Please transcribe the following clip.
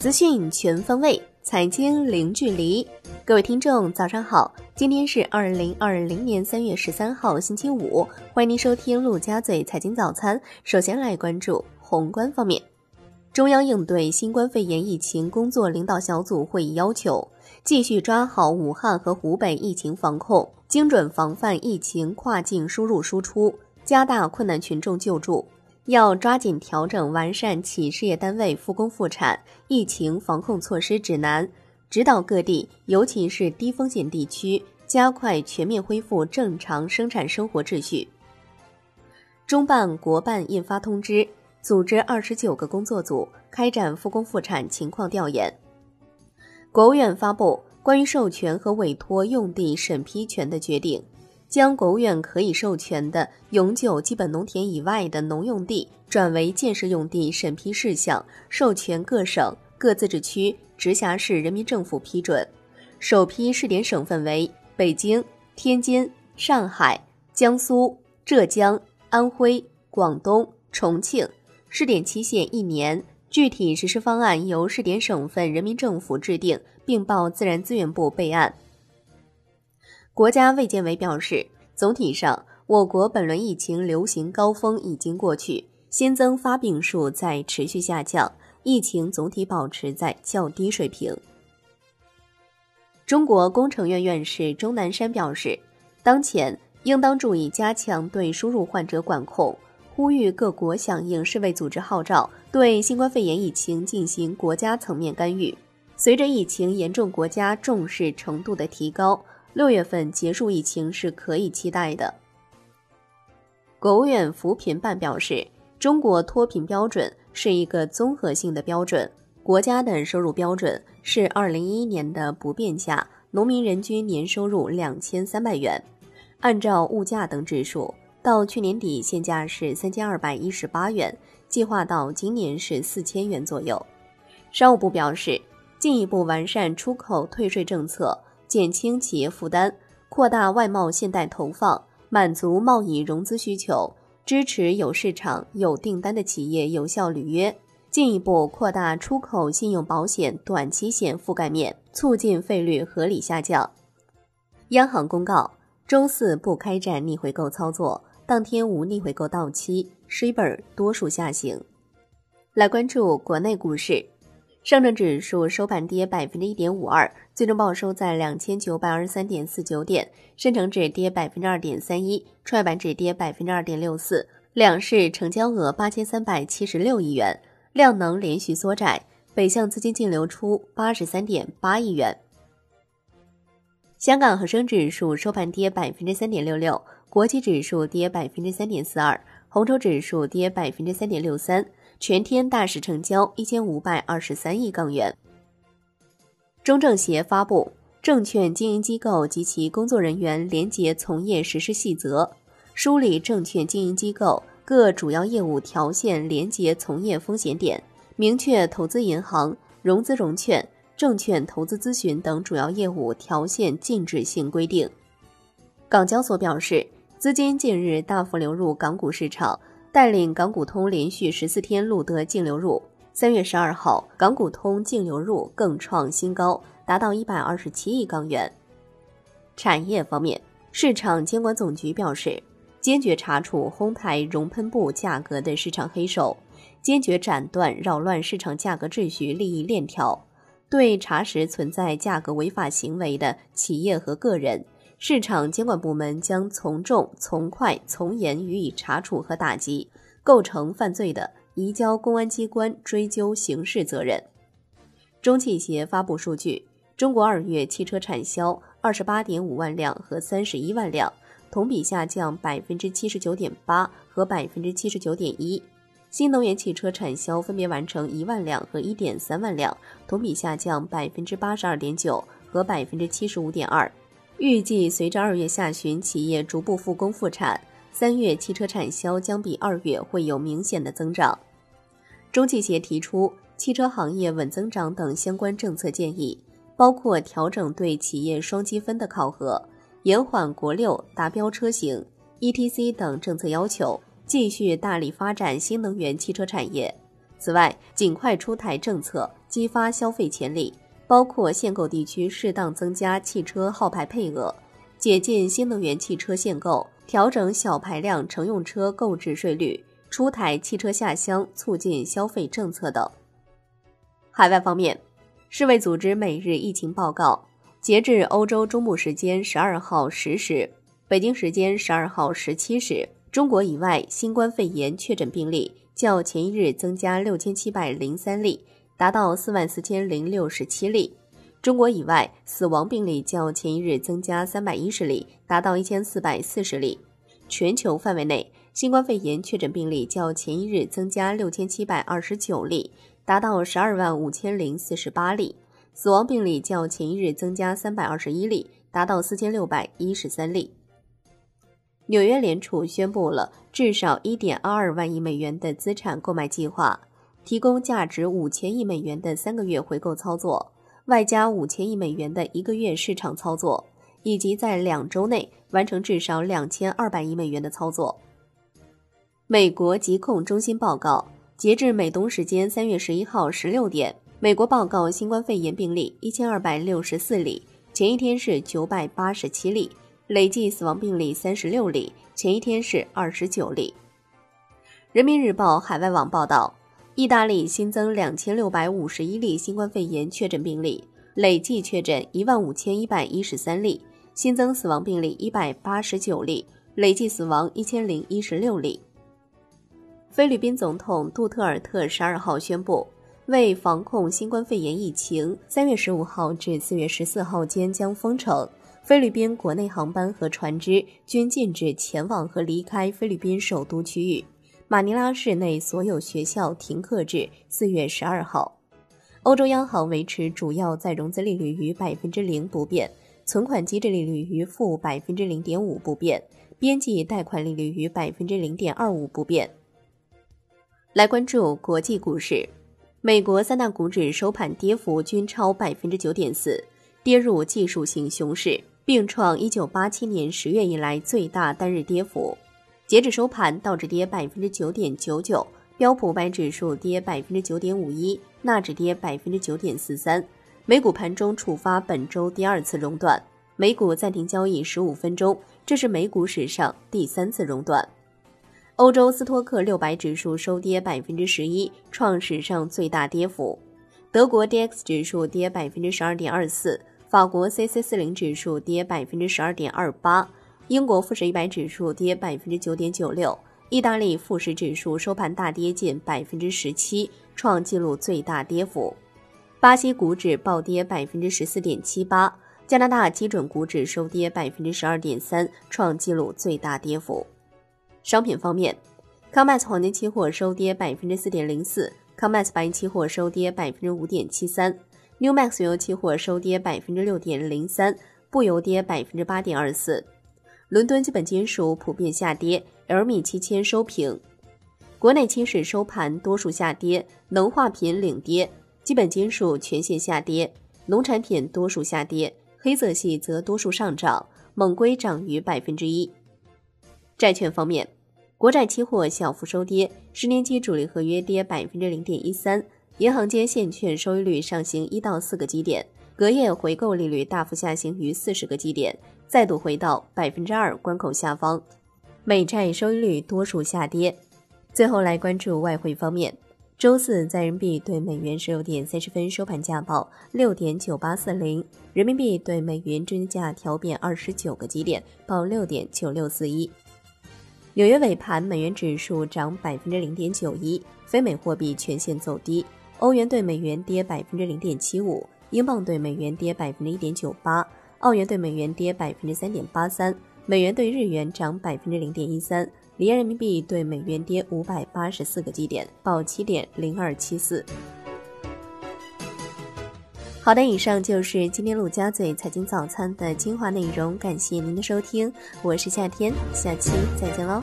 资讯全方位，财经零距离。各位听众，早上好！今天是二零二零年三月十三号，星期五。欢迎您收听陆家嘴财经早餐。首先来关注宏观方面，中央应对新冠肺炎疫情工作领导小组会议要求，继续抓好武汉和湖北疫情防控，精准防范疫情跨境输入输出，加大困难群众救助。要抓紧调整完善企事业单位复工复产疫情防控措施指南，指导各地，尤其是低风险地区，加快全面恢复正常生产生活秩序。中办国办印发通知，组织二十九个工作组开展复工复产情况调研。国务院发布关于授权和委托用地审批权的决定。将国务院可以授权的永久基本农田以外的农用地转为建设用地审批事项，授权各省、各自治区、直辖市人民政府批准。首批试点省份为北京、天津、上海、江苏、浙江、安徽、广东、重庆。试点期限一年，具体实施方案由试点省份人民政府制定，并报自然资源部备案。国家卫健委表示，总体上，我国本轮疫情流行高峰已经过去，新增发病数在持续下降，疫情总体保持在较低水平。中国工程院院士钟南山表示，当前应当注意加强对输入患者管控，呼吁各国响应世卫组织号召，对新冠肺炎疫情进行国家层面干预。随着疫情严重国家重视程度的提高。六月份结束疫情是可以期待的。国务院扶贫办表示，中国脱贫标准是一个综合性的标准，国家的收入标准是二零一一年的不变价，农民人均年收入两千三百元，按照物价等指数，到去年底现价是三千二百一十八元，计划到今年是四千元左右。商务部表示，进一步完善出口退税政策。减轻企业负担，扩大外贸信贷投放，满足贸易融资需求，支持有市场、有订单的企业有效履约，进一步扩大出口信用保险短期险覆盖面，促进费率合理下降。央行公告，周四不开展逆回购操作，当天无逆回购到期，税本多数下行。来关注国内股市。上证指数收盘跌百分之一点五二，最终报收在两千九百二十三点四九点。深成指跌百分之二点三一，创业板指跌百分之二点六四。两市成交额八千三百七十六亿元，量能连续缩窄，北向资金净流出八十三点八亿元。香港恒生指数收盘跌百分之三点六六，国际指数跌百分之三点四二，红筹指数跌百分之三点六三。全天大市成交一千五百二十三亿港元。中政协发布《证券经营机构及其工作人员廉洁从业实施细则》，梳理证券经营机构各主要业务条线廉洁从业风险点，明确投资银行、融资融券、证券投资咨询等主要业务条线禁止性规定。港交所表示，资金近日大幅流入港股市场。带领港股通连续十四天录得净流入，三月十二号，港股通净流入更创新高，达到一百二十七亿港元。产业方面，市场监管总局表示，坚决查处哄抬熔喷布价格的市场黑手，坚决斩断扰乱市场价格秩序利益链条，对查实存在价格违法行为的企业和个人。市场监管部门将从重、从快、从严予以查处和打击，构成犯罪的，移交公安机关追究刑事责任。中汽协发布数据，中国二月汽车产销二十八点五万辆和三十一万辆，同比下降百分之七十九点八和百分之七十九点一。新能源汽车产销分别完成一万辆和一点三万辆，同比下降百分之八十二点九和百分之七十五点二。预计随着二月下旬企业逐步复工复产，三月汽车产销将比二月会有明显的增长。中汽协提出汽车行业稳增长等相关政策建议，包括调整对企业双积分的考核，延缓国六达标车型 （ETC） 等政策要求，继续大力发展新能源汽车产业。此外，尽快出台政策，激发消费潜力，包括限购地区适当增加汽车号牌配额、解禁新能源汽车限购、调整小排量乘用车购置税率、出台汽车下乡促进消费政策等。海外方面，世卫组织每日疫情报告，截至欧洲中部时间十二号十时，北京时间十二号十七时。中国以外，新冠肺炎确诊病例较前一日增加六千七百零三例，达到四万四千零六十七例。中国以外，死亡病例较前一日增加三百一十例，达到一千四百四十例。全球范围内，新冠肺炎确诊病例较前一日增加六千七百二十九例，达到十二万五千零四十八例。死亡病例较前一日增加三百二十一例，达到四千六百一十三例。纽约联储宣布了至少1.22万亿美元的资产购买计划，提供价值5000亿美元的三个月回购操作，外加5000亿美元的一个月市场操作，以及在两周内完成至少2200亿美元的操作。美国疾控中心报告，截至美东时间3月11号16点，美国报告新冠肺炎病例1264例，前一天是987例。累计死亡病例三十六例，前一天是二十九例。人民日报海外网报道，意大利新增两千六百五十一例新冠肺炎确诊病例，累计确诊一万五千一百一十三例，新增死亡病例一百八十九例，累计死亡一千零一十六例。菲律宾总统杜特尔特十二号宣布，为防控新冠肺炎疫情，三月十五号至四月十四号间将封城。菲律宾国内航班和船只均禁止前往和离开菲律宾首都区域。马尼拉市内所有学校停课至四月十二号。欧洲央行维持主要再融资利率于百分之零不变，存款基制利率于负百分之零点五不变，边际贷款利率于百分之零点二五不变。来关注国际股市，美国三大股指收盘跌幅均超百分之九点四，跌入技术性熊市。并创一九八七年十月以来最大单日跌幅。截至收盘，道指跌百分之九点九九，标普五百指数跌百分之九点五一，纳指跌百分之九点四三。美股盘中触发本周第二次熔断，美股暂停交易十五分钟，这是美股史上第三次熔断。欧洲斯托克六百指数收跌百分之十一，创史上最大跌幅。德国 D X 指数跌百分之十二点二四。法国 C C 四零指数跌百分之十二点二八，英国富时一百指数跌百分之九点九六，意大利富时指数收盘大跌近百分之十七，创纪录最大跌幅。巴西股指暴跌百分之十四点七八，加拿大基准股指收跌百分之十二点三，创纪录最大跌幅。商品方面，COMEX 黄金期货收跌百分之四点零四，COMEX 白银期货收跌百分之五点七三。New Max 原油期货收跌百分之六点零三，布油跌百分之八点二四。伦敦基本金属普遍下跌，LME 期铅收平。国内期市收盘多数下跌，能化品领跌，基本金属全线下跌，农产品多数下跌，黑色系则多数上涨，锰硅涨逾百分之一。债券方面，国债期货小幅收跌，十年期主力合约跌百分之零点一三。银行间现券收益率上行一到四个基点，隔夜回购利率大幅下行逾四十个基点，再度回到百分之二关口下方。美债收益率多数下跌。最后来关注外汇方面，周四在人民币对美元十六点三十分收盘价报六点九八四零，人民币对美元均价调贬二十九个基点，报六点九六四一。纽约尾盘，美元指数涨百分之零点九一，非美货币全线走低。欧元对美元跌百分之零点七五，英镑对美元跌百分之一点九八，澳元对美元跌百分之三点八三，美元对日元涨百分之零点一三，离岸人民币对美元跌五百八十四个基点，报七点零二七四。好的，以上就是今天陆家嘴财经早餐的精华内容，感谢您的收听，我是夏天，下期再见喽。